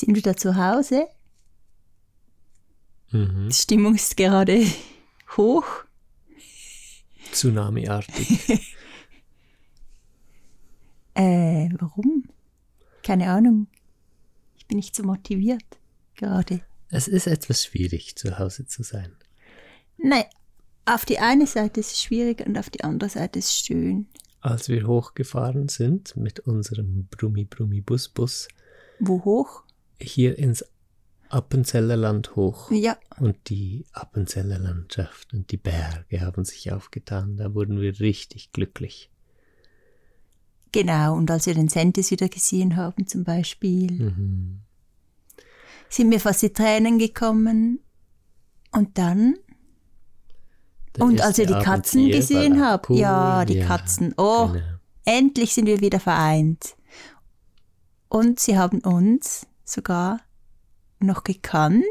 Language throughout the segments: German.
sind wieder zu Hause. Mhm. Die Stimmung ist gerade hoch. Tsunami-artig. Äh, warum? Keine Ahnung. Ich bin nicht so motiviert gerade. es ist etwas schwierig, zu Hause zu sein. Nein, auf die eine Seite ist es schwierig und auf die andere Seite ist es schön. Als wir hochgefahren sind mit unserem Brummi-Brummi-Bus-Bus Wo hoch? Hier ins Appenzeller Land hoch Ja, und die Appenzeller Landschaft und die Berge haben sich aufgetan, da wurden wir richtig glücklich. genau. Und als wir den Sentis wieder gesehen haben zum Beispiel, Mhm. sind mir fast die Tränen gekommen. Und dann Der Und als wir die Katzen Abend hier gesehen haben, ja, die ja, Katzen, oh, genau. endlich sind wir wieder vereint. Und sie haben uns sogar noch gekannt,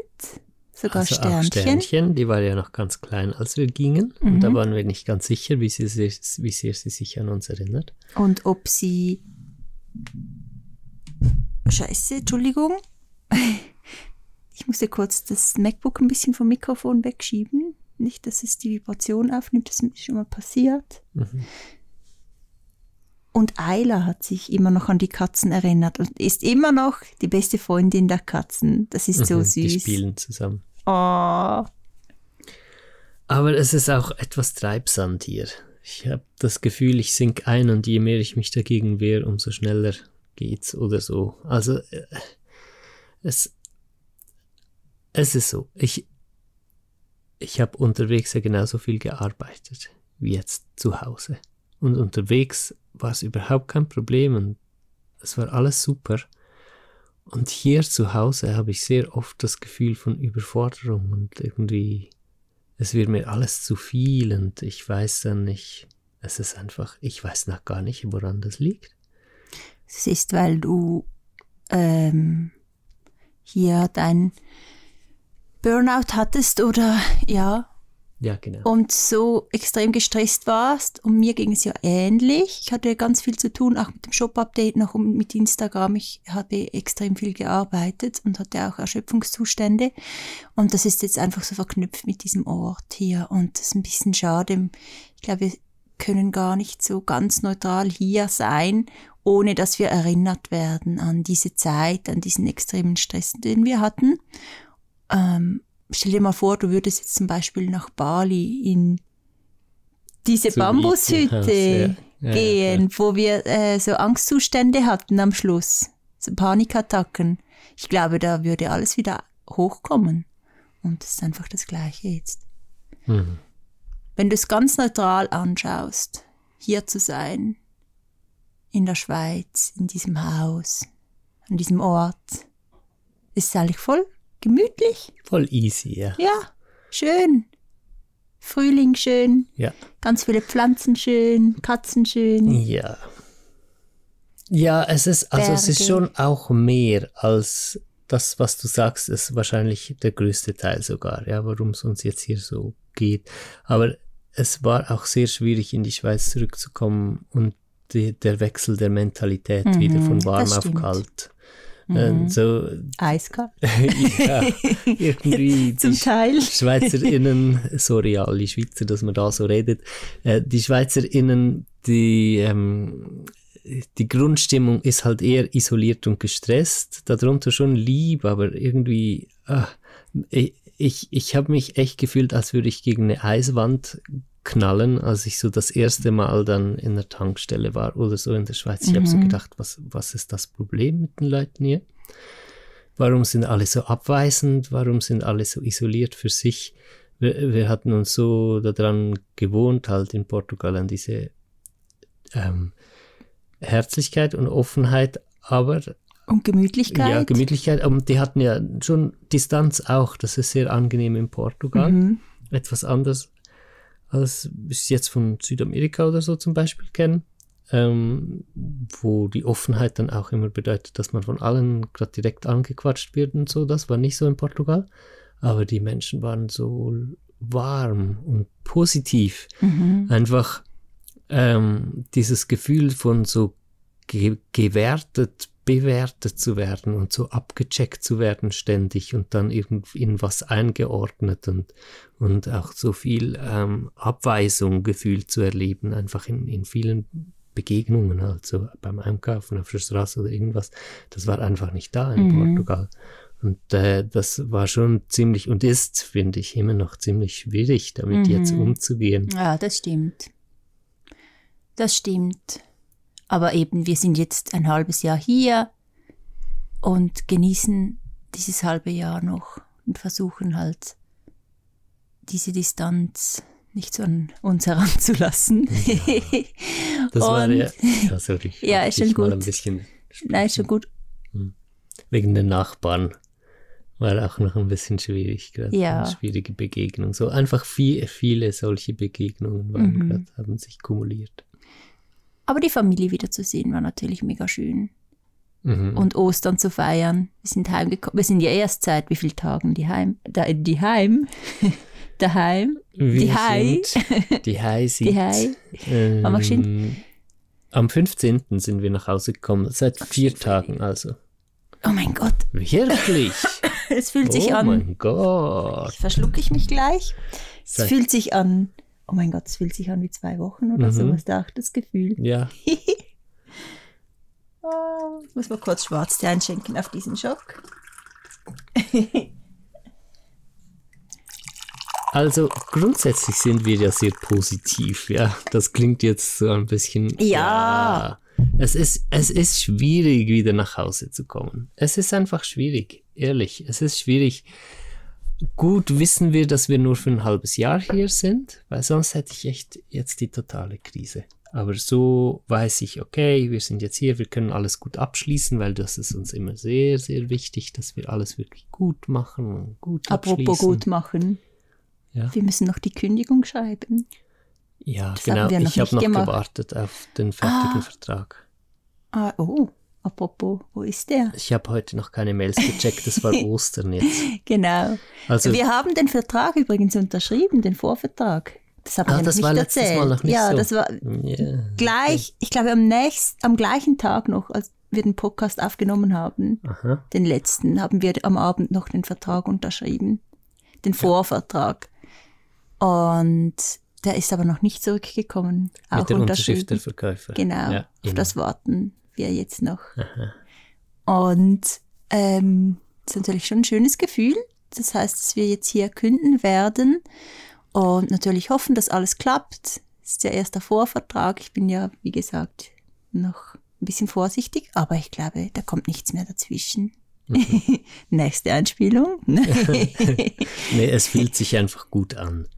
sogar Also Sternchen. Sternchen, die war ja noch ganz klein, als wir gingen. Und Mhm. da waren wir nicht ganz sicher, wie, sie, sich- wie sehr sie sich an uns erinnert. Und ob sie. Scheiße, Entschuldigung. Ich musste kurz das MacBook ein bisschen vom Mikrofon wegschieben. Nicht, dass es die Vibration aufnimmt, das ist schon mal passiert. Mhm. Und Ayla hat sich immer noch an die Katzen erinnert und ist immer noch die beste Freundin der Katzen. Das ist so Mhm, süß. Die spielen zusammen. Oh. Aber es ist auch etwas Treibsand hier. Ich habe das Gefühl, ich sink ein und je mehr ich mich dagegen wehre, umso schneller geht's oder so. Also äh, es, es ist so. Ich, ich habe unterwegs ja genauso viel gearbeitet wie jetzt zu Hause. Und unterwegs war es überhaupt kein Problem und es war alles super. Und hier zu Hause habe ich sehr oft das Gefühl von Überforderung und irgendwie es wird mir alles zu viel und ich weiß dann nicht, es ist einfach, ich weiß noch gar nicht, woran das liegt. Es ist, weil du ähm, hier dein Burnout hattest oder ja, Ja, genau. und so extrem gestresst warst. Und mir ging es ja ähnlich. Ich hatte ganz viel zu tun, auch mit dem Shop-Update noch und mit Instagram. Ich habe extrem viel gearbeitet und hatte auch Erschöpfungszustände. Und das ist jetzt einfach so verknüpft mit diesem Ort hier. Und das ist ein bisschen schade. Ich glaube, wir können gar nicht so ganz neutral hier sein, ohne dass wir erinnert werden an diese Zeit, an diesen extremen Stress, den wir hatten. Ähm, stell dir mal vor, du würdest jetzt zum Beispiel nach Bali in diese Zum Bambushütte ja. Ja, gehen, wo wir äh, so Angstzustände hatten am Schluss, so Panikattacken. Ich glaube, da würde alles wieder hochkommen. Und es ist einfach das Gleiche jetzt. Mhm. Wenn du es ganz neutral anschaust, hier zu sein, in der Schweiz, in diesem Haus, an diesem Ort, ist es eigentlich voll gemütlich. Voll easy, ja. Ja, schön. Frühling schön, Ja. ganz viele Pflanzen schön, Katzen schön. Ja. Ja, es ist, also es ist Berge. schon auch mehr als das, was du sagst, ist wahrscheinlich der größte Teil sogar, ja, warum es uns jetzt hier so geht. Aber es war auch sehr schwierig, in die Schweiz zurückzukommen und die, der Wechsel der Mentalität Mhm, wieder von warm auf kalt. Äh, so, Eiskalt. ja, irgendwie Zum die Teil. SchweizerInnen, sorry alle Schweizer, dass man da so redet, äh, die SchweizerInnen, die, ähm, die Grundstimmung ist halt eher isoliert und gestresst, darunter schon lieb, aber irgendwie, ich, ich, ich habe mich echt gefühlt, als würde ich gegen eine Eiswand knallen, als ich so das erste Mal dann in der Tankstelle war oder so in der Schweiz. Ich habe so gedacht, was, was ist das Problem mit den Leuten hier? Warum sind alle so abweisend? Warum sind alle so isoliert für sich? Wir, wir hatten uns so daran gewohnt, halt in Portugal an diese ähm, Herzlichkeit und Offenheit, aber Und Gemütlichkeit. ja, Gemütlichkeit. Und die hatten ja schon Distanz auch. Das ist sehr angenehm in Portugal. Mhm. Etwas anders als es jetzt von Südamerika oder so zum Beispiel kennen. Ähm, wo die Offenheit dann auch immer bedeutet, dass man von allen gerade direkt angequatscht wird und so. Das war nicht so in Portugal. Aber die Menschen waren so warm und positiv. Mhm. Einfach ähm, dieses Gefühl von so ge gewertet bewertet zu werden und so abgecheckt zu werden ständig und dann irgendwie in was eingeordnet und, und auch so viel ähm, Abweisung gefühlt zu erleben, einfach in, in vielen Begegnungen, also beim Einkaufen auf der Straße oder irgendwas, das war einfach nicht da in mhm. Portugal. Und äh, das war schon ziemlich und ist, finde ich, immer noch ziemlich schwierig, damit mhm. jetzt umzugehen. Ja, das stimmt. Das stimmt. Aber eben, wir sind jetzt ein halbes Jahr hier und genießen dieses halbe Jahr noch und versuchen halt diese Distanz nicht so an uns heranzulassen. Ja. Das und, war ja, ja sorry. Ja, ist schon gut. Ein bisschen Nein, ist schon gut. Hm. Wegen den Nachbarn war auch noch ein bisschen schwierig gerade. Ja. Eine schwierige Begegnung. So einfach viel, viele solche Begegnungen waren mhm. grad, haben sich kumuliert. Aber die Familie wiederzusehen war natürlich mega schön. Mhm. Und Ostern zu feiern. Wir sind heimgekommen. Wir sind ja erst seit wie vielen Tagen die Heim, da, die Heim, daheim, wir die Hai. Die Hai sind. Die Hai. Ähm, am 15. sind wir nach Hause gekommen, seit vier Tagen also. Oh mein Gott. Wirklich? Es fühlt sich oh an. Oh mein Gott. Verschlucke ich mich gleich. Es fühlt sich an oh mein Gott, es fühlt sich an wie zwei Wochen oder mhm. so, was da auch das Gefühl. Ja. oh, muss mal kurz Schwarztee einschenken auf diesen Schock. Also grundsätzlich sind wir ja sehr positiv, ja. Das klingt jetzt so ein bisschen. Ja. ja. Es ist, es ist schwierig, wieder nach Hause zu kommen. Es ist einfach schwierig, ehrlich. Es ist schwierig. Gut wissen wir, dass wir nur für ein halbes Jahr hier sind, weil sonst hätte ich echt jetzt die totale Krise. Aber so weiß ich, okay, wir sind jetzt hier, wir können alles gut abschließen, weil das ist uns immer sehr, sehr wichtig, dass wir alles wirklich gut machen und gut Apropos abschließen. gut machen. Ja. Wir müssen noch die Kündigung schreiben. Ja, das genau. Ich habe noch gewartet auf den fertigen ah. Vertrag. Ah, oh. Apropos, wo ist der? Ich habe heute noch keine Mails gecheckt, das war Ostern jetzt. genau. Also, wir haben den Vertrag übrigens unterschrieben, den Vorvertrag. Das habe ah, ich das nicht war erzählt. Mal noch nicht ja, so. das war yeah. gleich, ich glaube am nächsten, am gleichen Tag noch, als wir den Podcast aufgenommen haben, Aha. den letzten, haben wir am Abend noch den Vertrag unterschrieben, den Vorvertrag. Und der ist aber noch nicht zurückgekommen. Auch Mit der Unterschrift der Verkäufer. Genau, ja, auf genau. das warten wir jetzt noch. Aha. Und ähm, das ist natürlich schon ein schönes Gefühl. Das heißt, dass wir jetzt hier künden werden und natürlich hoffen, dass alles klappt. Das ist der erste Vorvertrag. Ich bin ja, wie gesagt, noch ein bisschen vorsichtig, aber ich glaube, da kommt nichts mehr dazwischen. Mhm. Nächste Einspielung. nee, es fühlt sich einfach gut an.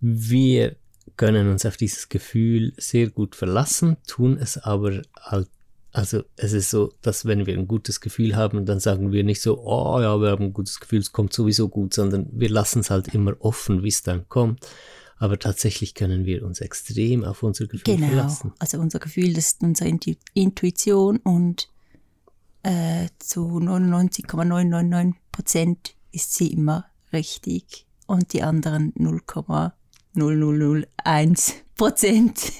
Wir können uns auf dieses Gefühl sehr gut verlassen, tun es aber halt also es ist so, dass wenn wir ein gutes Gefühl haben, dann sagen wir nicht so, oh ja, wir haben ein gutes Gefühl, es kommt sowieso gut, sondern wir lassen es halt immer offen, wie es dann kommt. Aber tatsächlich können wir uns extrem auf unser Gefühl genau. verlassen. Also unser Gefühl, das ist unsere Intuition und äh, zu 99,999 Prozent ist sie immer richtig und die anderen 0,0001 Prozent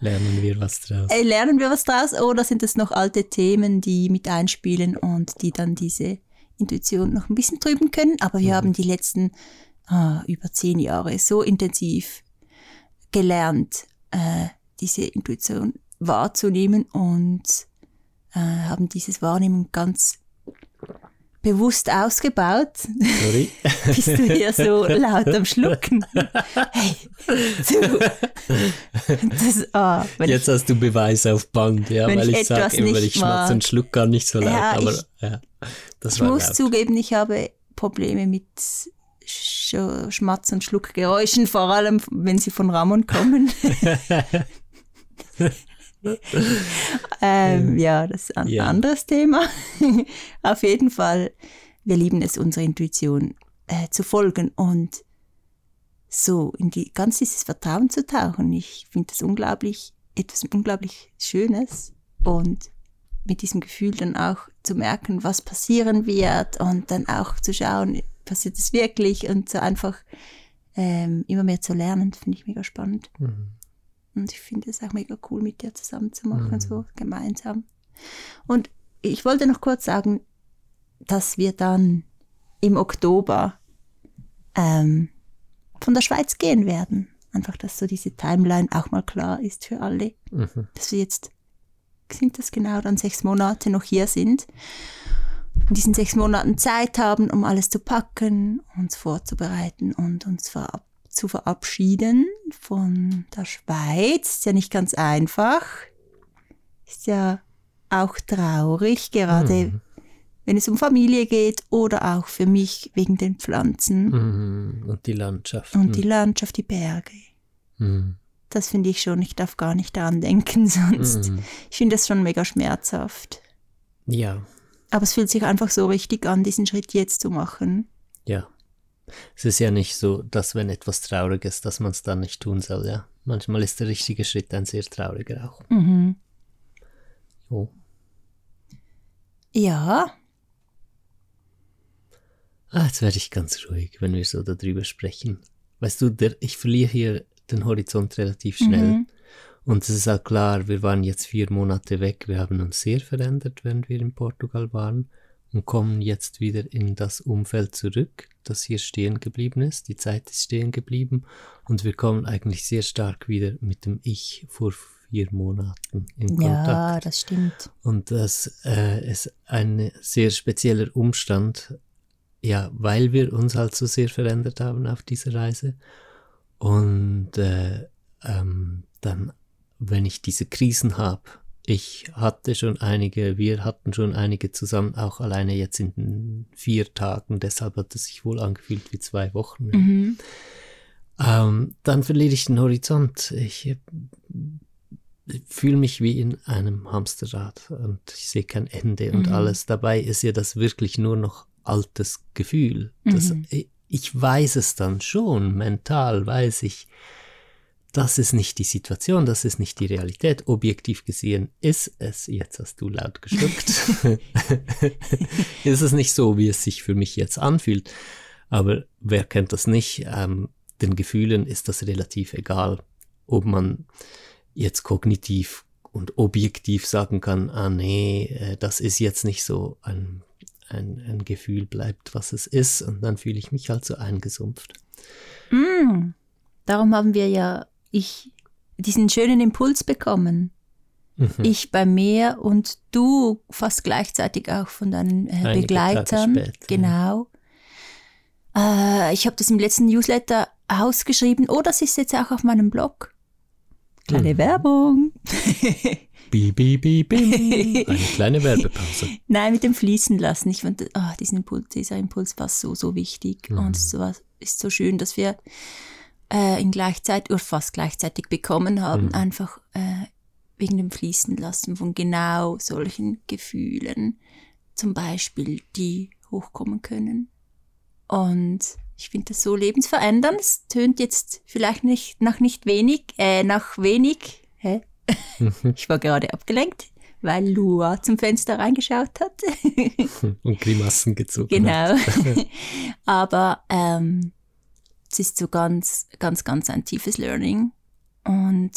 Lernen wir was draus? Äh, lernen wir was draus oder sind es noch alte Themen, die mit einspielen und die dann diese Intuition noch ein bisschen trüben können? Aber wir mhm. haben die letzten ah, über zehn Jahre so intensiv gelernt, äh, diese Intuition wahrzunehmen und äh, haben dieses Wahrnehmen ganz bewusst ausgebaut. Sorry. Bist du hier so laut am Schlucken? Hey, du. Das, oh, Jetzt ich, hast du Beweis auf Band, ja, weil ich, ich sage immer, ich schmatze und schluck gar nicht so laut. Ja, aber ich, ja, das ich war muss laut. zugeben, ich habe Probleme mit Sch Schmatz- und Schluckgeräuschen, vor allem wenn sie von Ramon kommen. ähm, ja, das ist ein ja. anderes Thema. Auf jeden Fall, wir lieben es, unserer Intuition äh, zu folgen und so in die ganz dieses Vertrauen zu tauchen. Ich finde das unglaublich, etwas unglaublich Schönes und mit diesem Gefühl dann auch zu merken, was passieren wird und dann auch zu schauen, passiert es wirklich und so einfach ähm, immer mehr zu lernen, finde ich mega spannend. Mhm. Und ich finde es auch mega cool, mit dir zusammen zu machen, mhm. so gemeinsam. Und ich wollte noch kurz sagen, dass wir dann im Oktober ähm, von der Schweiz gehen werden. Einfach, dass so diese Timeline auch mal klar ist für alle. Mhm. Dass wir jetzt, sind das genau dann sechs Monate noch hier sind. In diesen sechs Monaten Zeit haben, um alles zu packen, uns vorzubereiten und uns verab zu verabschieden von der Schweiz. Ist ja nicht ganz einfach. Ist ja auch traurig, gerade Mhm. wenn es um Familie geht oder auch für mich wegen den Pflanzen Mhm. Und die Landschaft. und die Landschaft, die Berge. Mhm. Das finde ich schon, ich darf gar nicht daran denken sonst. Mhm. Ich finde das schon mega schmerzhaft. Ja, Aber es fühlt sich einfach so richtig an, diesen Schritt jetzt zu machen. ja. Es ist ja nicht so, dass wenn etwas traurig ist, dass man es dann nicht tun soll, ja. Manchmal ist der richtige Schritt ein sehr trauriger auch. Mhm. Oh. Ja, Ah, jetzt werde ich ganz ruhig, wenn wir so darüber sprechen. Weißt du, der, ich verliere hier den Horizont relativ schnell. Mhm. Und es ist auch klar, wir waren jetzt vier Monate weg, wir haben uns sehr verändert, während wir in Portugal waren und kommen jetzt wieder in das Umfeld zurück, das hier stehen geblieben ist. Die Zeit ist stehen geblieben und wir kommen eigentlich sehr stark wieder mit dem Ich vor vier Monaten in Kontakt. ja, das stimmt. Und das äh, ist ein sehr spezieller Umstand, ja, weil wir uns halt so sehr verändert haben auf dieser Reise. Und äh, ähm, dann, wenn ich diese Krisen habe, ich hatte schon einige, wir hatten schon einige zusammen, auch alleine jetzt in den vier Tagen, deshalb hat es sich wohl angefühlt wie zwei Wochen. Mhm. Ähm, dann verliere ich den Horizont. Ich, fühle mich wie in einem Hamsterrad und ich sehe kein Ende und Mhm. alles. Dabei ist ja das wirklich nur noch altes Gefühl. Das, Mhm. ich, ich weiß es dann schon, mental weiß ich, das ist nicht die Situation, das ist nicht die Realität. Objektiv gesehen ist es, jetzt hast du laut geschluckt, ist es nicht so, wie es sich für mich jetzt anfühlt. Aber wer kennt das nicht? Ähm, den Gefühlen ist das relativ egal, ob man jetzt kognitiv und objektiv sagen kann, ah nee, äh, das ist jetzt nicht so ein, ein, ein Gefühl bleibt, was es ist, und dann fühle ich mich halt so eingesumpft. Mm. Darum haben wir ja ich diesen schönen Impuls bekommen. Mhm. Ich bei mir und du fast gleichzeitig auch von deinen äh, Begleitern. später, Genau. Äh, ich habe das im letzten Newsletter ausgeschrieben. Oh, das ist jetzt auch auf meinem Blog. Kleine Mhm. Werbung. Bi, bi, bi, bim. Eine kleine Werbepause. Nein, mit dem Fließen lassen. Ich fand, diesen Impuls, dieser Impuls war so, so wichtig. Mhm. Und es war, ist so schön, dass wir äh, ihn gleichzeitig oder fast gleichzeitig bekommen haben. Mhm. Einfach äh, wegen dem Fließen lassen von genau solchen Gefühlen. Zum Beispiel, die hochkommen können. Und ich finde das so lebensverändernd. Es tönt jetzt vielleicht nicht nach nicht wenig, äh, nach wenig. Hä? Ich war gerade abgelenkt, weil Lua zum Fenster reingeschaut hat. Und Grimassen gezogen. hat. genau. Aber ähm, es ist so ganz, ganz, ganz ein tiefes Learning und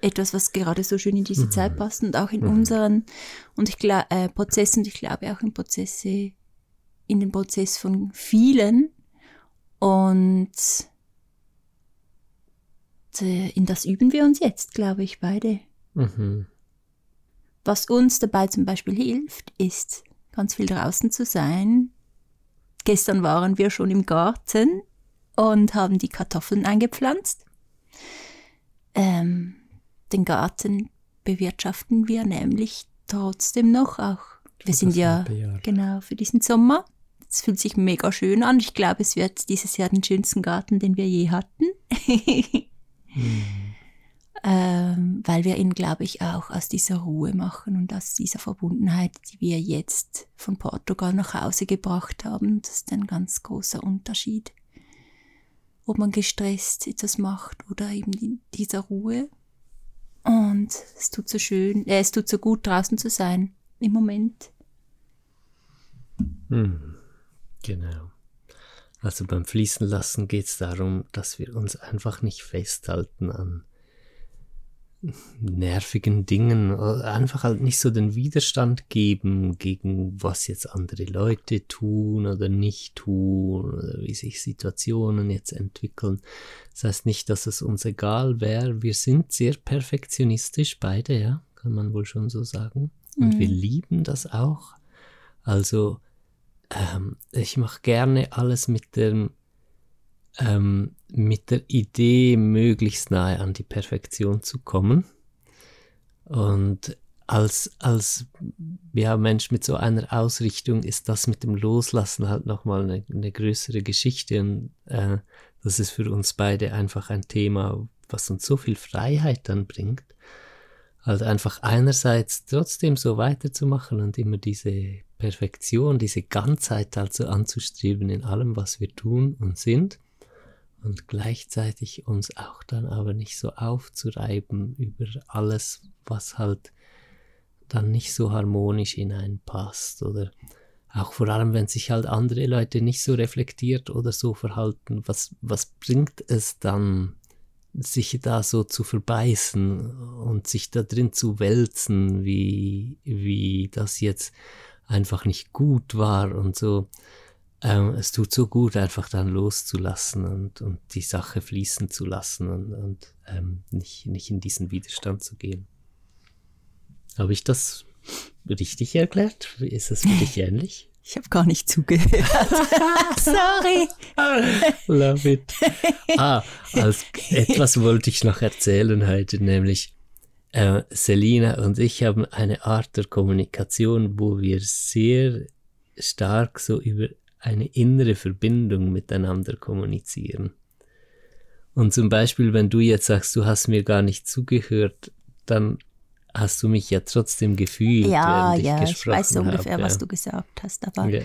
etwas, was gerade so schön in diese Zeit passt und auch in unseren und ich glaube äh, Prozess und ich glaube auch in Prozesse in den Prozess von vielen und äh, in das üben wir uns jetzt, glaube ich, beide. Mhm. Was uns dabei zum Beispiel hilft, ist ganz viel draußen zu sein. Gestern waren wir schon im Garten und haben die Kartoffeln eingepflanzt. Ähm, den Garten bewirtschaften wir nämlich trotzdem noch auch. Wir sind ja genau für diesen Sommer. Es fühlt sich mega schön an. Ich glaube, es wird dieses Jahr den schönsten Garten, den wir je hatten. ähm, weil wir ihn, glaube ich, auch aus dieser Ruhe machen und aus dieser Verbundenheit, die wir jetzt von Portugal nach Hause gebracht haben. Das ist ein ganz großer Unterschied, ob man gestresst etwas macht oder eben in dieser Ruhe. Und es tut so schön, äh, es tut so gut, draußen zu sein im Moment. Mhm. Genau. Also beim Fließen lassen geht es darum, dass wir uns einfach nicht festhalten an nervigen Dingen einfach halt nicht so den Widerstand geben gegen was jetzt andere Leute tun oder nicht tun oder wie sich Situationen jetzt entwickeln. Das heißt nicht, dass es uns egal wäre. Wir sind sehr perfektionistisch beide, ja, kann man wohl schon so sagen. Und mhm. wir lieben das auch. Also ähm, ich mache gerne alles mit dem ähm, mit der Idee, möglichst nahe an die Perfektion zu kommen. Und als, als ja, Mensch mit so einer Ausrichtung ist das mit dem Loslassen halt nochmal eine, eine größere Geschichte. Und äh, das ist für uns beide einfach ein Thema, was uns so viel Freiheit dann bringt. Halt einfach einerseits trotzdem so weiterzumachen und immer diese Perfektion, diese Ganzheit also anzustreben in allem, was wir tun und sind und gleichzeitig uns auch dann aber nicht so aufzureiben über alles, was halt dann nicht so harmonisch hineinpasst oder auch vor allem, wenn sich halt andere Leute nicht so reflektiert oder so verhalten, was, was bringt es dann, sich da so zu verbeißen und sich da drin zu wälzen, wie, wie das jetzt einfach nicht gut war und so ähm, es tut so gut, einfach dann loszulassen und, und die Sache fließen zu lassen und, und ähm, nicht, nicht in diesen Widerstand zu gehen. Habe ich das richtig erklärt? Ist es für dich ähnlich? Ich habe gar nicht zugehört. Sorry. Love it. Ah, als etwas wollte ich noch erzählen heute, nämlich äh, Selina und ich haben eine Art der Kommunikation, wo wir sehr stark so über eine innere Verbindung miteinander kommunizieren. Und zum Beispiel, wenn du jetzt sagst, du hast mir gar nicht zugehört, dann hast du mich ja trotzdem gefühlt. Ja, ja, ich weiß so ungefähr, hab, was du gesagt hast. Aber ja.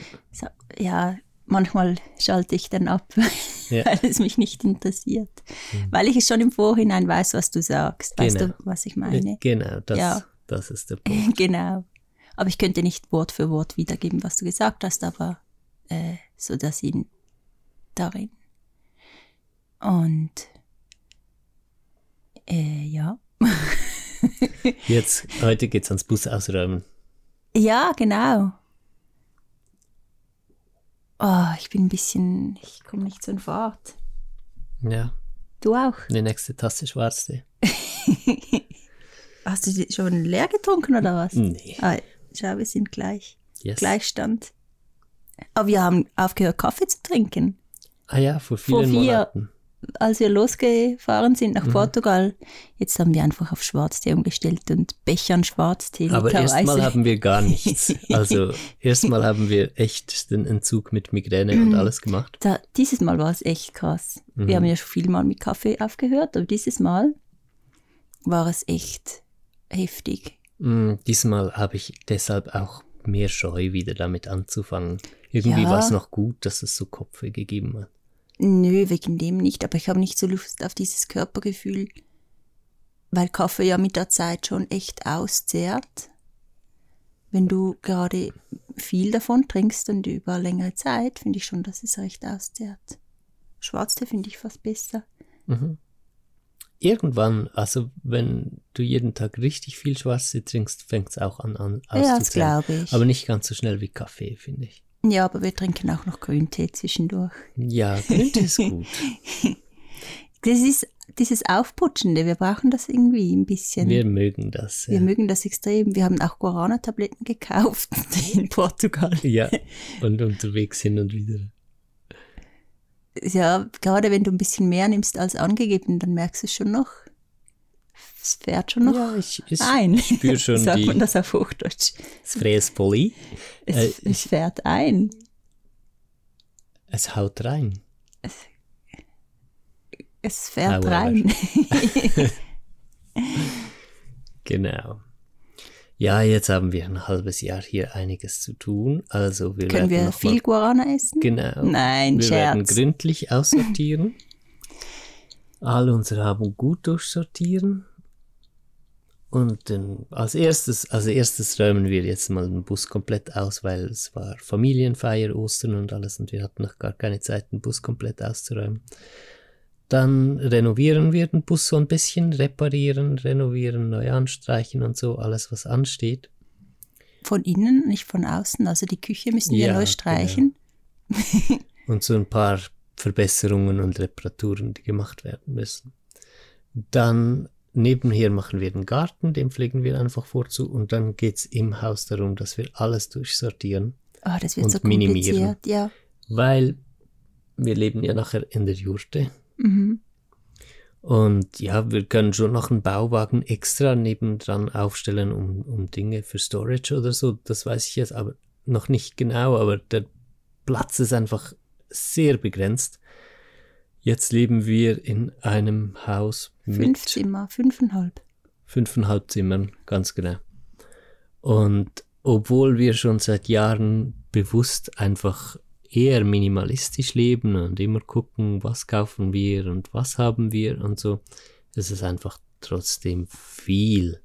Ja, manchmal schalte ich dann ab, ja. weil es mich nicht interessiert. Mhm. Weil ich schon im Vorhinein weiß, was du sagst. Weißt genau. du, was ich meine? Genau, das, ja. das ist der Punkt. genau. Aber ich könnte nicht Wort für Wort wiedergeben, was du gesagt hast, aber äh, so dass ihn darin. Und äh, ja. Jetzt, heute geht's ans Bus ausräumen. Ja, genau. Oh, ich bin ein bisschen, ich komme nicht so in Fahrt. Ja. Du auch? Die nächste Tasse Schwarztee. Hast du die schon leer getrunken oder was? Nee. Ah, schau, wir sind gleich. Yes. Gleichstand. Aber wir haben aufgehört, Kaffee zu trinken. Ah ja, vor vielen vor vier, Monaten. Als wir losgefahren sind nach mhm. Portugal, jetzt haben wir einfach auf Schwarztee umgestellt und Bechern Schwarztee. Aber erstmal haben wir gar nichts. Also erstmal haben wir echt den Entzug mit Migräne und alles gemacht. Da, dieses Mal war es echt krass. Mhm. Wir haben ja schon viel mal mit Kaffee aufgehört, aber dieses Mal war es echt heftig. Mhm, diesmal habe ich deshalb auch mehr Scheu, wieder damit anzufangen. Irgendwie ja. war es noch gut, dass es so Kopfweh gegeben hat. Nö, wegen dem nicht, aber ich habe nicht so Lust auf dieses Körpergefühl, weil Kaffee ja mit der Zeit schon echt auszehrt. Wenn du gerade viel davon trinkst und über längere Zeit, finde ich schon, dass es recht auszehrt. Schwarztee finde ich fast besser. Mhm irgendwann, also wenn du jeden Tag richtig viel Schwarztee trinkst, fängt es auch an, an Ja, das glaube ich. Aber nicht ganz so schnell wie Kaffee, finde ich. Ja, aber wir trinken auch noch Grüntee zwischendurch. Ja, Grüntee ist gut. das ist dieses Aufputschende, wir brauchen das irgendwie ein bisschen. Wir mögen das. Ja. Wir mögen das extrem. Wir haben auch Guarana-Tabletten gekauft in Portugal. Ja, und unterwegs hin und wieder ja, gerade wenn du ein bisschen mehr nimmst als angegeben, dann merkst du es schon noch. Es fährt schon noch ja, ich, ich ein. Ich spüre schon Sagt die, man das auf Hochdeutsch? Es fräst Poli. Es, äh, es fährt ein. Es haut rein. Es, es fährt However. rein. genau. Ja, jetzt haben wir ein halbes Jahr hier einiges zu tun. Also wir Können werden wir viel mal, Guarana essen? Genau. Nein, wir Scherz. werden gründlich aussortieren. All unsere Haben gut durchsortieren. Und dann als erstes, als erstes räumen wir jetzt mal den Bus komplett aus, weil es war Familienfeier, Ostern und alles und wir hatten noch gar keine Zeit, den Bus komplett auszuräumen. dann renovieren wir den Bus so ein bisschen, reparieren, renovieren, neu anstreichen und so, alles was ansteht. Von innen, nicht von außen. Also die Küche müssen wir Ja, neu streichen. und so ein paar Verbesserungen und Reparaturen, die gemacht werden müssen. Dann nebenher machen wir den Garten, den pflegen wir einfach vorzu und dann geht's im Haus darum, dass wir alles durchsortieren, Ah, das wird Und so minimieren. Ja. weil wir leben ja nachher in der Jurte Mhm. und ja, wir können schon noch einen Bauwagen extra nebendran aufstellen, um, um Dinge für Storage oder so, das weiß ich jetzt aber noch nicht genau, aber der Platz ist einfach sehr begrenzt. Jetzt leben wir in einem Haus Fünf Zimmer, fünfeinhalb. fünfeinhalb Zimmern, ganz genau. Und obwohl wir schon seit Jahren bewusst einfach eher minimalistisch leben und immer gucken, was kaufen wir und was haben wir und so, ist es einfach trotzdem viel.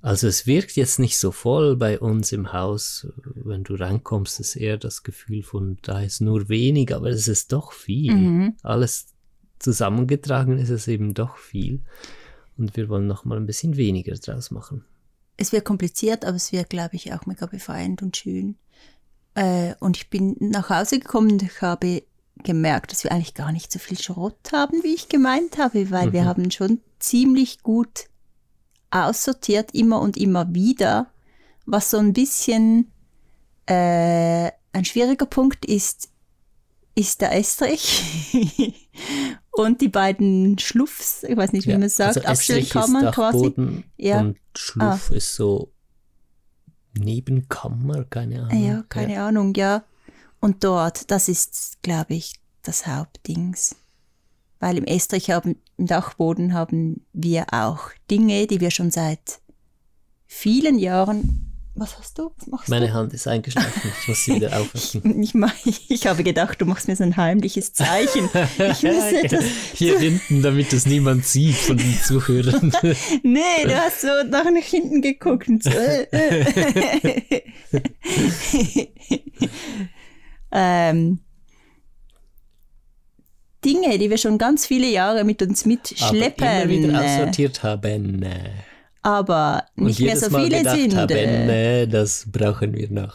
Also es wirkt jetzt nicht so voll bei uns im Haus. Wenn du reinkommst, ist eher das Gefühl von, da ist nur wenig, aber es ist doch viel. Mhm. Alles zusammengetragen ist es eben doch viel. Und wir wollen noch mal ein bisschen weniger draus machen. Es wird kompliziert, aber es wird, glaube ich, auch mega befreiend und schön. Äh, und ich bin nach Hause gekommen und ich habe gemerkt, dass wir eigentlich gar nicht so viel Schrott haben, wie ich gemeint habe, weil wir haben schon ziemlich gut aussortiert, immer und immer wieder. Was so ein bisschen äh, ein schwieriger Punkt ist, ist der Estrich und die beiden Schluffs, ich weiß nicht, wie man es sagt, also Abstellkammern quasi. Ja. Ah. und Schluff ist so Nebenkammer, keine Ahnung. Ja, keine Ahnung, ja. Und dort, das ist, glaube ich, das Hauptdings. Weil im Estrich haben, im Dachboden haben wir auch Dinge, die wir schon seit vielen Jahren. Was hast du? Was machst Meine Hand ist eingeschlafen, ich muss sie wieder aufwecken. du? Ich, mach, ich habe gedacht, du machst mir so ein heimliches Zeichen. Ich muss etwas, Hier hinten, damit es niemand sieht von den Zuhörern. nee, du hast so nach nach hinten geguckt so. äh, äh. ähm, Dinge, die wir schon ganz viele Jahre mit uns Aber mitschleppen, immer wieder äh, aussortiert haben. Aber Und nicht mehr so Mal viele gedacht sind, haben, äh, das brauchen wir noch.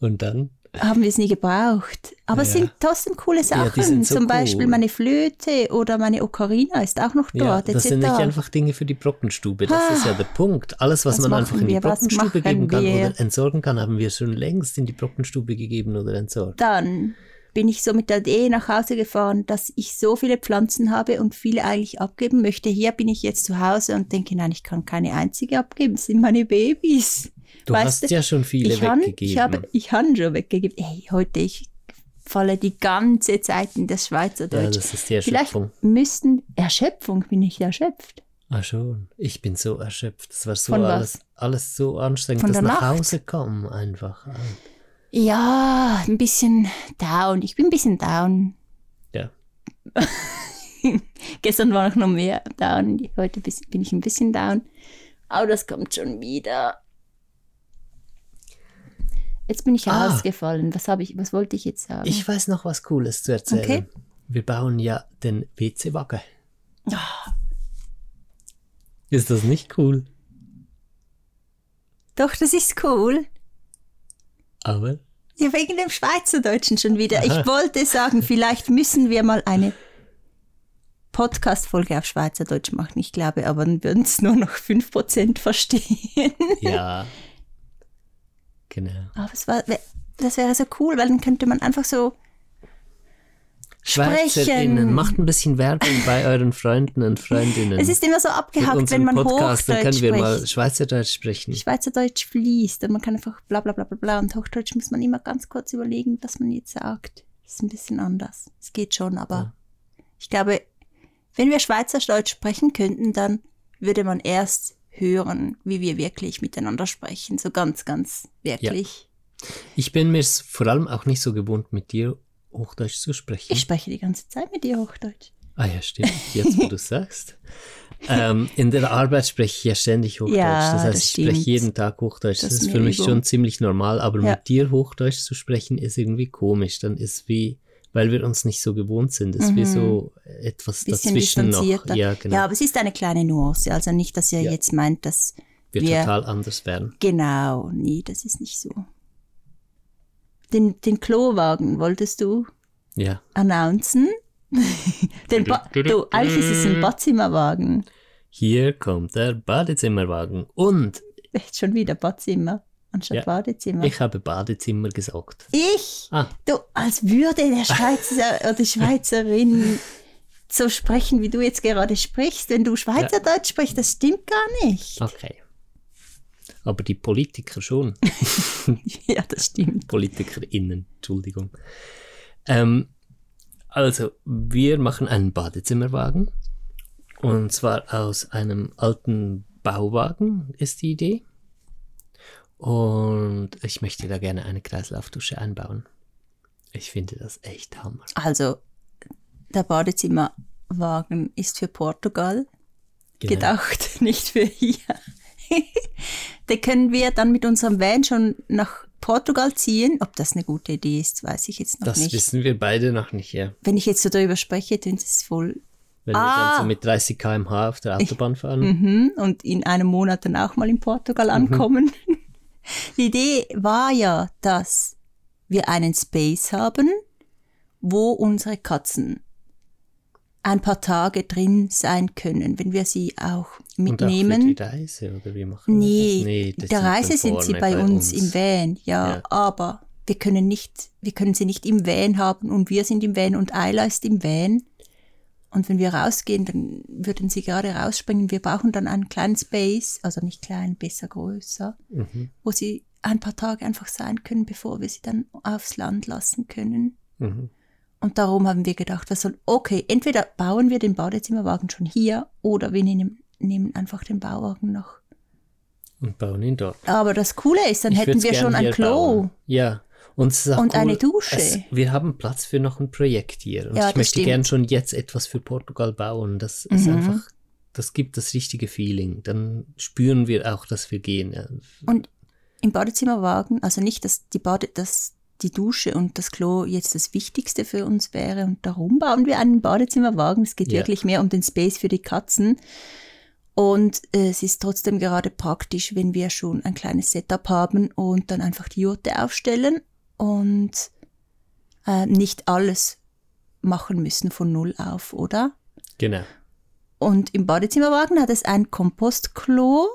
Und dann? haben wir es nie gebraucht. Aber es Ja. sind trotzdem coole Sachen. sind so Zum Beispiel cool. meine Flöte oder meine Ocarina ist auch noch Ja, dort. das etc. sind nicht einfach Dinge für die Brockenstube. Das ist ja der Punkt. Alles, was, Was man einfach in die wir? Brockenstube geben kann wir? oder entsorgen kann, haben wir schon längst in die Brockenstube gegeben oder entsorgt. dann bin ich so mit der Idee nach Hause gefahren, dass ich so viele Pflanzen habe und viele eigentlich abgeben möchte. Hier bin ich jetzt zu Hause und denke, nein, ich kann keine einzige abgeben. Das sind meine Babys. Du Weißt hast du, ja schon viele ich han, weggegeben. ich habe, ich habe schon weggegeben. Hey, heute, ich falle die ganze Zeit in das Schweizerdeutsch. ja, das ist die Vielleicht Erschöpfung. müssten, Erschöpfung, bin ich erschöpft. Ah, schon. Ich bin so erschöpft. Das war so Von was? alles, alles so anstrengend. Von das nach Nacht? Hause kommen einfach. Ja, ein bisschen down. Ich bin ein bisschen down. Ja. Gestern war ich noch mehr down. Heute bin ich ein bisschen down. Aber das kommt schon wieder. Jetzt bin ich Ah. ausgefallen. Was habe ich, was wollte ich jetzt sagen? Ich weiß noch was Cooles zu erzählen. Okay. Wir bauen ja den WC-Wagen. Ah. Ist das nicht cool? Doch, das ist cool. Aber Ja, wegen dem Schweizerdeutschen schon wieder. Aha. Ich wollte sagen, vielleicht müssen wir mal eine Podcast-Folge auf Schweizerdeutsch machen. Ich glaube, aber dann würden es nur noch 5% verstehen. ja. genau. Aber es war, das wäre so cool, weil dann könnte man einfach so SchweizerInnen, sprechen. macht ein bisschen Werbung bei euren Freunden und Freundinnen. Es ist immer so abgehackt, wenn man Podcast, dann Hochdeutsch können wir mal spricht. Schweizerdeutsch sprechen. Schweizerdeutsch fließt und man kann einfach bla bla bla bla bla und Hochdeutsch muss man immer ganz kurz überlegen, was man jetzt sagt. Ist ein bisschen anders. Es geht schon, aber ich glaube, wenn wir Schweizerdeutsch sprechen könnten, dann würde man erst hören, wie wir wirklich miteinander sprechen. So ganz, ganz wirklich. Ich bin mir vor allem auch nicht so gewohnt, mit dir Hochdeutsch zu sprechen. Ich spreche die ganze Zeit mit dir Hochdeutsch. ah ja, stimmt, jetzt wo du sagst. Ähm, in der Arbeit spreche ich ja ständig Hochdeutsch. Ja, das heißt, das ich spreche stimmt. jeden Tag Hochdeutsch. Das, Das ist für mich Übung. schon ziemlich normal, aber Ja. mit dir Hochdeutsch zu sprechen ist irgendwie komisch. Dann ist wie, weil wir uns nicht so gewohnt sind. Ist wie so etwas Mhm. Bisschen dazwischen noch. Ja, genau. Ja, aber es ist eine kleine Nuance. Also nicht, dass ihr Ja. jetzt meint, dass wir wir total anders werden. Genau, nee, das ist nicht so. Den, den Klowagen wolltest du Ja. announcen? den ba du, eigentlich ist es ein Badzimmerwagen. Hier kommt der Badezimmerwagen. Und Echt schon wieder Badzimmer anstatt Ja. Badezimmer. ich habe Badezimmer gesagt. Ich? Ah. Du, als würde der Schweizer oder die Schweizerin so sprechen, wie du jetzt gerade sprichst. Wenn du Schweizerdeutsch sprichst, das stimmt gar nicht. Okay. Aber die Politiker schon. Ja, das stimmt. PolitikerInnen, Entschuldigung. Ähm, also, wir machen einen Badezimmerwagen. Und zwar aus einem alten Bauwagen ist die Idee. Und ich möchte da gerne eine Kreislaufdusche einbauen. Ich finde das echt Hammer. Also, der Badezimmerwagen ist für Portugal Genau. gedacht, nicht für hier. Da können wir dann mit unserem Van schon nach Portugal ziehen. Ob das eine gute Idee ist, weiß ich jetzt noch Das nicht. wissen wir beide noch nicht, ja. Wenn ich jetzt so darüber spreche, tönt es voll. Wenn wir Ah. dann so mit 30 km/h auf der Autobahn fahren. Mhm, und in einem Monat dann auch mal in Portugal ankommen. Die Idee war ja, dass wir einen Space haben, wo unsere Katzen ein paar Tage drin sein können, wenn wir sie auch Und auch für mitnehmen. die Reise, oder wie machen wir Nee, das? Nee, der Reise sind sie vorne bei, uns, im Van, ja, Ja. aber wir können nicht, wir können sie nicht im Van haben und wir sind im Van und Ayla ist im Van. Und wenn wir rausgehen, dann würden sie gerade rausspringen. Wir brauchen dann einen kleinen Space, also nicht klein, besser größer, Mhm. wo sie ein paar Tage einfach sein können, bevor wir sie dann aufs Land lassen können. Mhm. Und darum haben wir gedacht, was soll, okay, entweder bauen wir den Badezimmerwagen schon hier oder wir nehmen, nehmen einfach den Bauwagen noch. Und bauen ihn dort. Aber das Coole ist, dann Ich hätten wir schon ein Klo. bauen. Ja. Und, ist Und cool, eine Dusche. Es, wir haben Platz für noch ein Projekt hier. Und Ja, ich das möchte stimmt. gern schon jetzt etwas für Portugal bauen. Das ist Mhm. einfach, das gibt das richtige Feeling. Dann spüren wir auch, dass wir gehen. Und im Badezimmerwagen, also nicht, dass die, Bade, dass die Dusche und das Klo jetzt das Wichtigste für uns wäre und darum bauen wir einen Badezimmerwagen. Es geht Ja. wirklich mehr um den Space für die Katzen. Und äh, es ist trotzdem gerade praktisch, wenn wir schon ein kleines Setup haben und dann einfach die Jurte aufstellen und äh, nicht alles machen müssen von Null auf, oder? Genau. Und im Badezimmerwagen hat es ein Kompostklo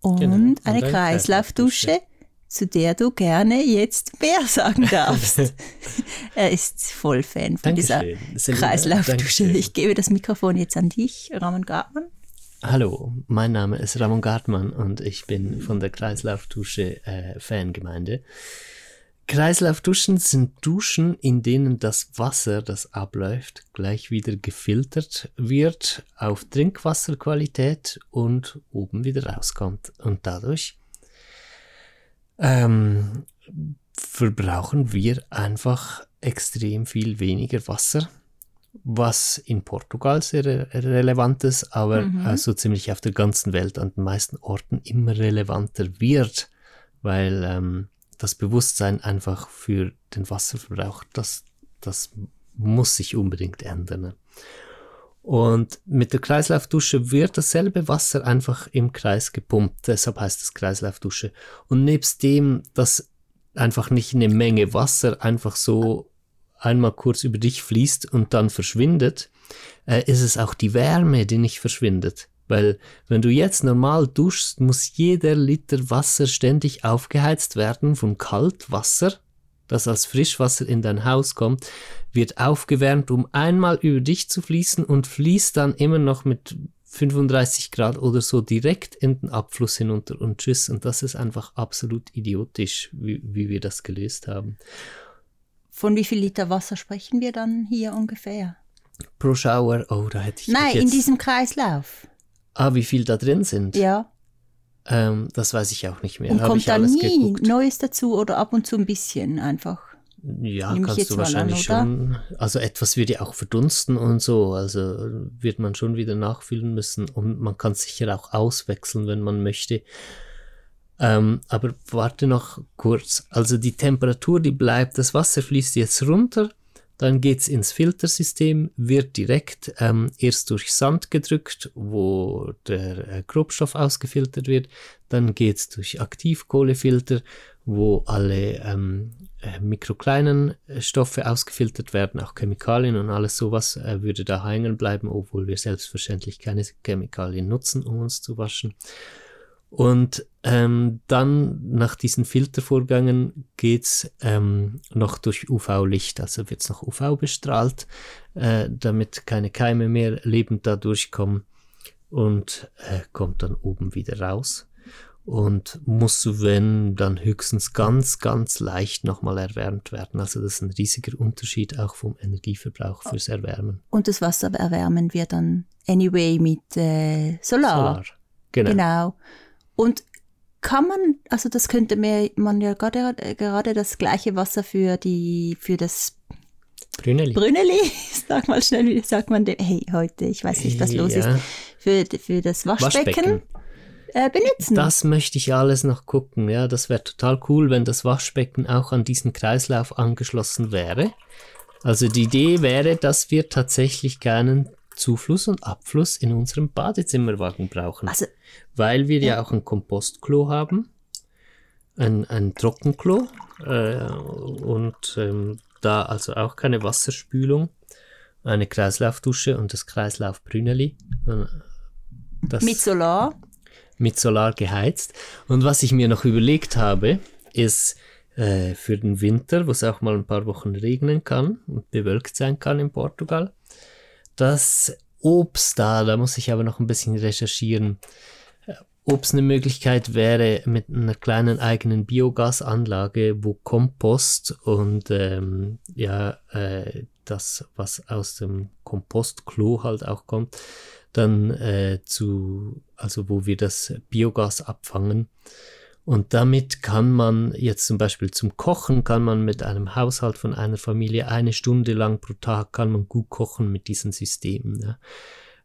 und Genau, und eine eine Kreislaufdusche, Kreislaufdusche. Zu der du gerne jetzt mehr sagen darfst. er ist voll Fan von dieser Dankeschön. Selina, Kreislaufdusche. Ich gebe das Mikrofon jetzt an dich, Ramon Gartmann. Hallo, mein Name ist Ramon Gartmann und ich bin von der Kreislaufdusche äh, Fangemeinde. Kreislaufduschen sind Duschen, in denen das Wasser, das abläuft, gleich wieder gefiltert wird auf Trinkwasserqualität und oben wieder rauskommt. Und dadurch ähm, verbrauchen wir einfach extrem viel weniger Wasser, was in Portugal sehr re relevant ist, aber Mhm. so ziemlich auf der ganzen Welt an den meisten Orten immer relevanter wird, weil ähm, das Bewusstsein einfach für den Wasserverbrauch, das, das muss sich unbedingt ändern. Und mit der Kreislaufdusche wird dasselbe Wasser einfach im Kreis gepumpt, deshalb heißt es Kreislaufdusche. Und nebst dem, dass einfach nicht eine Menge Wasser einfach so einmal kurz über dich fließt und dann verschwindet, äh, ist es auch die Wärme, die nicht verschwindet. Weil wenn du jetzt normal duschst, muss jeder Liter Wasser ständig aufgeheizt werden von Kaltwasser, das als Frischwasser in dein Haus kommt, wird aufgewärmt, um einmal über dich zu fließen und fließt dann immer noch mit 35 Grad oder so direkt in den Abfluss hinunter und tschüss. Und das ist einfach absolut idiotisch, wie, wie wir das gelöst haben. Von wie viel Liter Wasser sprechen wir dann hier ungefähr? Pro Shower, oh, da hätte ich Nein, jetzt... in diesem Kreislauf. Ah, wie viel da drin sind? Ja. Ähm, das weiß ich auch nicht mehr. Und Habe kommt da nie geguckt. Neues dazu oder ab und zu ein bisschen einfach? Ja, ich kannst du an, wahrscheinlich oder? schon. Also etwas wird ja auch verdunsten und so. Also wird man schon wieder nachfüllen müssen. Und man kann sicher auch auswechseln, wenn man möchte. Ähm, aber warte noch kurz. Also die Temperatur, die bleibt, das Wasser fließt jetzt runter Dann geht's ins Filtersystem, wird direkt ähm, erst durch Sand gedrückt, wo der äh, Grobstoff ausgefiltert wird. Dann geht's durch Aktivkohlefilter, wo alle ähm, äh, mikrokleinen äh, Stoffe ausgefiltert werden, auch Chemikalien und alles sowas äh, würde da hängen bleiben, obwohl wir selbstverständlich keine Chemikalien nutzen, um uns zu waschen. Und ähm, dann nach diesen Filtervorgängen geht's ähm, noch durch UV-Licht, also wird's noch UV bestrahlt, äh, damit keine Keime mehr lebend da durchkommen und äh, kommt dann oben wieder raus und muss, wenn, dann höchstens ganz, ganz leicht nochmal erwärmt werden. Also das ist ein riesiger Unterschied auch vom Energieverbrauch fürs Erwärmen. Und das Wasser erwärmen wir dann anyway mit äh, Solar. Solar. Genau. Genau. Und kann man, also das könnte mir man ja gerade, gerade das gleiche Wasser für die, für das Brünneli. Brünneli, sag mal schnell, wie sagt man dem, hey, heute, ich weiß nicht, was los Ja. ist, für, für das Waschbecken, Waschbecken. Äh, benutzen. Das möchte ich alles noch gucken. Ja, das wäre total cool, wenn das Waschbecken auch an diesen Kreislauf angeschlossen wäre. Also die Idee wäre, dass wir tatsächlich keinen Zufluss und Abfluss in unserem Badezimmerwagen brauchen. Also, weil wir ja auch ein Kompostklo haben, ein, ein Trockenklo äh, und ähm, da also auch keine Wasserspülung, eine Kreislaufdusche und das Kreislaufbrünneli. Äh, Das mit Solar. mit Solar geheizt. Und was ich mir noch überlegt habe, ist äh, für den Winter, wo es auch mal ein paar Wochen regnen kann und bewölkt sein kann in Portugal, dass Obst da, da muss ich aber noch ein bisschen recherchieren, äh, ob es eine Möglichkeit wäre mit einer kleinen eigenen Biogasanlage, wo Kompost und ähm, ja, äh, das, was aus dem Kompostklo halt auch kommt, dann äh, zu, also wo wir das Biogas abfangen. Und damit kann man jetzt zum Beispiel zum Kochen, kann man mit einem Haushalt von einer Familie eine Stunde lang pro Tag kann man gut kochen mit diesen Systemen. Ja.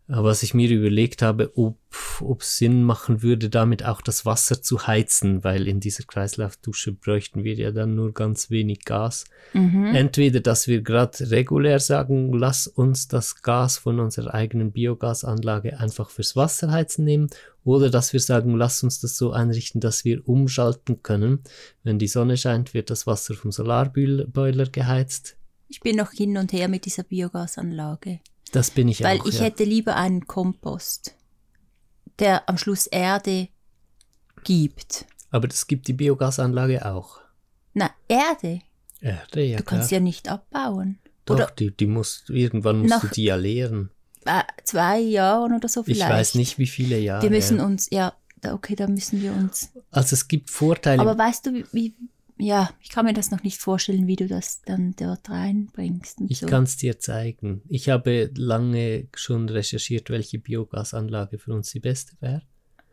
Aber was ich mir überlegt habe, ob ob es Sinn machen würde, damit auch das Wasser zu heizen, weil in dieser Kreislaufdusche bräuchten wir ja dann nur ganz wenig Gas. Mhm. Entweder, dass wir gerade regulär sagen, lass uns das Gas von unserer eigenen Biogasanlage einfach fürs Wasserheizen nehmen, oder dass wir sagen, lass uns das so einrichten, dass wir umschalten können. Wenn die Sonne scheint, wird das Wasser vom Solarboiler geheizt. Ich bin noch hin und her mit dieser Biogasanlage. Das bin ich Weil auch. ich ja. hätte lieber einen Kompost, der am Schluss Erde gibt. Aber das gibt die Biogasanlage auch. Na, Erde. Erde, ja Du kannst klar. ja nicht abbauen. Doch, oder- die, die musst, irgendwann musst Nach- du die ja leeren. Äh, zwei Jahren oder so Ich vielleicht. weiß nicht, wie viele Jahre. Wir müssen uns, ja, okay, da müssen wir uns. Also es gibt Vorteile. Aber weißt du, wie, ja, ich kann mir das noch nicht vorstellen, wie du das dann dort reinbringst. Und Ich so. kann es dir zeigen. Ich habe lange schon recherchiert, welche Biogasanlage für uns die beste wäre.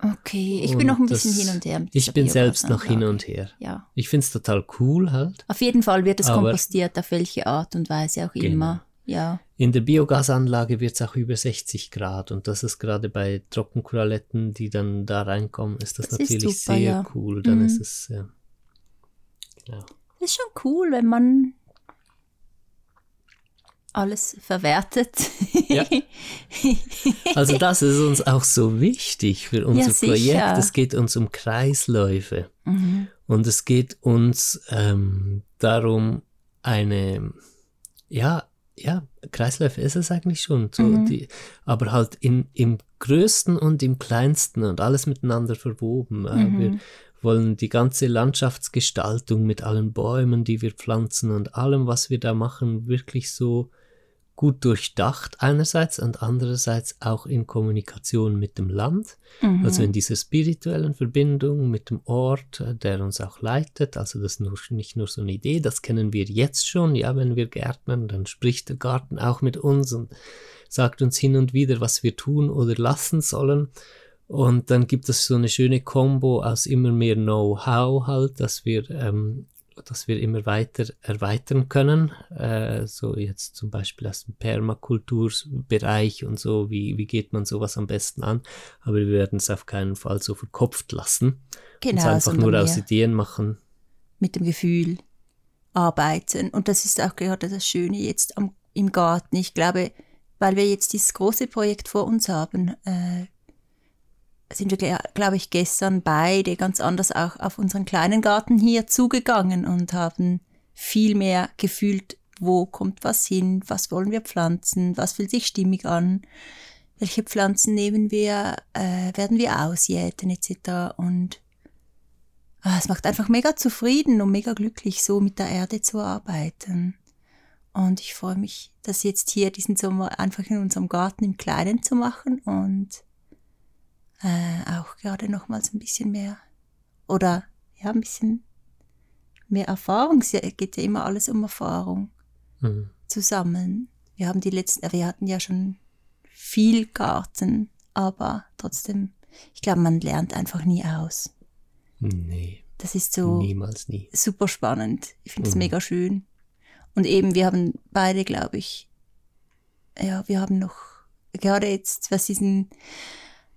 Okay, ich Und bin noch ein bisschen das- hin und her. Mit Ich bin selbst noch hin und her. Ja. Ich finde es total cool halt. Auf jeden Fall wird es kompostiert, auf welche Art und Weise auch Genau. immer. Ja. In der Biogasanlage wird es auch über 60 Grad und das ist gerade bei Trockenkoralletten, die dann da reinkommen, ist das, Das ist natürlich super, sehr ja. cool. Dann Mhm. ist es, ja. Das ist schon cool, wenn man alles verwertet. Ja. Also das ist uns auch so wichtig für unser sicher. Projekt. Es geht uns um Kreisläufe Mhm. und es geht uns ähm, darum, eine, ja, ja, Kreisläufe ist es eigentlich schon, so Mhm. die, aber halt in, im größten und im kleinsten und alles miteinander verwoben. Äh, Mhm. Wir wollen die ganze Landschaftsgestaltung mit allen Bäumen, die wir pflanzen und allem, was wir da machen, wirklich so gut durchdacht einerseits und andererseits auch in Kommunikation mit dem Land, Mhm. also in dieser spirituellen Verbindung mit dem Ort, äh, der uns auch leitet. Also das ist nicht nur so eine Idee, das kennen wir jetzt schon. Ja, wenn wir gärtnern, dann spricht der Garten auch mit uns und sagt uns hin und wieder, was wir tun oder lassen sollen. Und dann gibt es so eine schöne Kombo aus immer mehr Know-how halt, dass wir, ähm, dass wir immer weiter erweitern können. Äh, so jetzt zum Beispiel aus dem Permakulturbereich und so, wie, wie geht man sowas am besten an. Aber wir werden es auf keinen Fall so verkopft lassen. genau, uns einfach nur aus Ideen machen. mit dem Gefühl. arbeiten. Und das ist auch gerade das Schöne jetzt am, im Garten. Ich glaube, weil wir jetzt dieses große Projekt vor uns haben, äh, sind wir, glaube ich, gestern beide ganz anders auch auf unseren kleinen Garten hier zugegangen und haben viel mehr gefühlt, wo kommt was hin, was wollen wir pflanzen, was fühlt sich stimmig an, welche Pflanzen nehmen wir, äh, werden wir ausjäten etc. Und ah, es macht einfach mega zufrieden und mega glücklich, so mit der Erde zu arbeiten. Und ich freue mich, das jetzt hier diesen Sommer einfach in unserem Garten im Kleinen zu machen und äh, auch gerade nochmals ein bisschen mehr oder ja, ein bisschen mehr Erfahrung. Es geht ja immer alles um Erfahrung mhm. zu sammeln. Wir haben die letzten, wir hatten ja schon viel Garten, aber trotzdem, ich glaube, man lernt einfach nie aus. Nee. Das ist so niemals nie. super spannend. Ich finde es mhm. mega schön. Und eben, wir haben beide, glaube ich, ja, wir haben noch, gerade jetzt, was diesen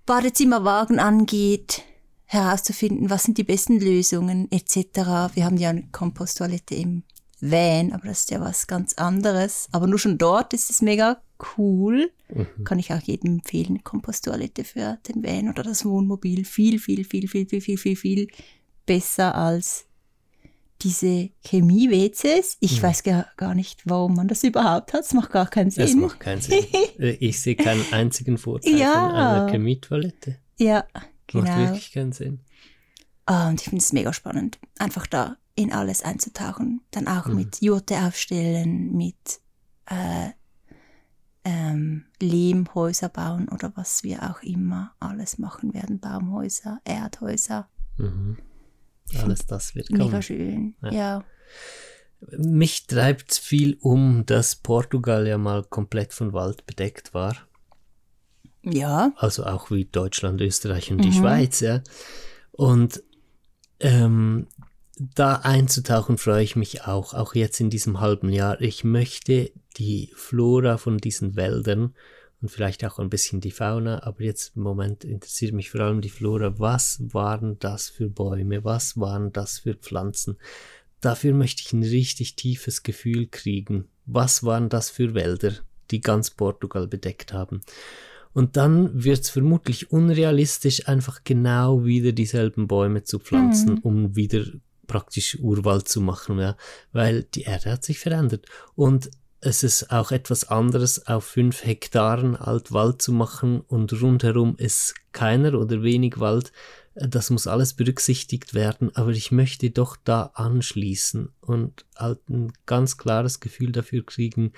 Badezimmerwagen angeht, herauszufinden, was sind die besten Lösungen etc. Wir haben ja eine Komposttoilette im Van, aber das ist ja was ganz anderes. Aber nur schon dort ist es mega cool. Mhm. Kann ich auch jedem empfehlen. Komposttoilette für den Van oder das Wohnmobil. Viel, viel, viel, viel, viel, viel, viel, viel besser als diese Chemie-WCs. Ich mhm. weiß gar, gar nicht, warum man das überhaupt hat. Es macht gar keinen Sinn. Das macht keinen Sinn. Äh, ich sehe keinen einzigen Vorteil ja. von einer Chemietoilette. Ja, genau. Macht wirklich keinen Sinn. Oh, und ich finde es mega spannend, einfach da in alles einzutauchen. Dann auch mhm. mit Jurte aufstellen, mit äh, ähm, Lehmhäuser bauen oder was wir auch immer alles machen werden. Baumhäuser, Erdhäuser. Mhm. Alles das wird kommen. Mega schön, ja. ja. Mich treibt viel um, dass Portugal ja mal komplett von Wald bedeckt war. Ja. Also auch wie Deutschland, Österreich und mhm. die Schweiz, ja. Und ähm, da einzutauchen freue ich mich auch, auch jetzt in diesem halben Jahr. Ich möchte die Flora von diesen Wäldern und vielleicht auch ein bisschen die Fauna, aber jetzt im Moment interessiert mich vor allem die Flora. Was waren das für Bäume? Was waren das für Pflanzen? Dafür möchte ich ein richtig tiefes Gefühl kriegen. Was waren das für Wälder, die ganz Portugal bedeckt haben? Und dann wird es vermutlich unrealistisch, einfach genau wieder dieselben Bäume zu pflanzen, mhm. um wieder praktisch Urwald zu machen, ja, weil die Erde hat sich verändert. Und es ist auch etwas anderes, auf fünf Hektaren Altwald zu machen und rundherum ist keiner oder wenig Wald. Das muss alles berücksichtigt werden, aber ich möchte doch da anschließen und halt ein ganz klares Gefühl dafür kriegen,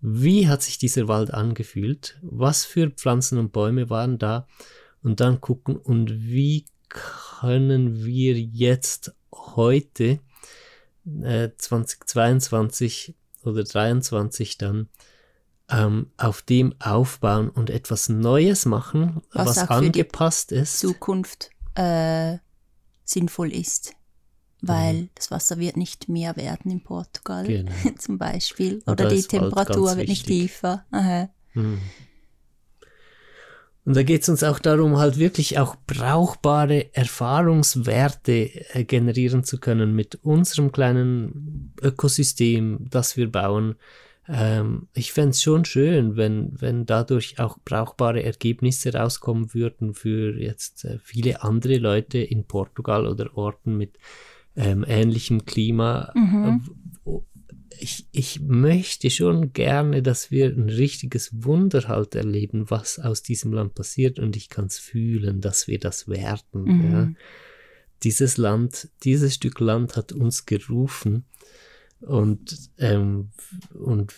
wie hat sich dieser Wald angefühlt, was für Pflanzen und Bäume waren da und dann gucken und wie können wir jetzt heute äh, 2022 oder 23 dann ähm, auf dem aufbauen und etwas Neues machen, was, was angepasst ist. Zukunft äh, sinnvoll ist. Weil mhm. das Wasser wird nicht mehr werden in Portugal genau. zum Beispiel. Oder die Temperatur wird nicht tiefer. Mhm. Und da geht es uns auch darum, halt wirklich auch brauchbare Erfahrungswerte äh, generieren zu können mit unserem kleinen Ökosystem, das wir bauen. Ähm, ich fände es schon schön, wenn, wenn dadurch auch brauchbare Ergebnisse rauskommen würden für jetzt äh, viele andere Leute in Portugal oder Orten mit ähm, ähnlichem Klima, mhm ich, ich möchte schon gerne, dass wir ein richtiges Wunder halt erleben, was aus diesem Land passiert und ich kann es fühlen, dass wir das werden. Mhm. Ja. Dieses Land, dieses Stück Land hat uns gerufen und, ähm, und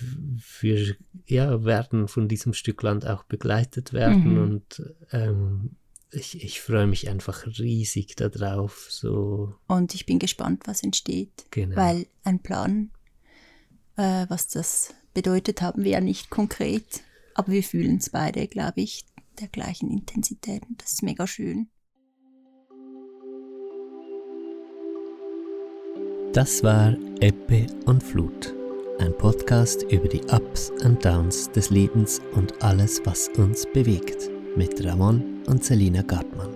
wir ja, werden von diesem Stück Land auch begleitet werden mhm. und ähm, ich, ich freue mich einfach riesig darauf. So. Und ich bin gespannt, was entsteht. Genau. Weil ein Plan äh, was das bedeutet, haben wir ja nicht konkret, aber wir fühlen es beide, glaube ich, der gleichen Intensität und das ist mega schön. Das war Ebbe und Flut, ein Podcast über die Ups und Downs des Lebens und alles, was uns bewegt, mit Ramon und Selina Gartmann.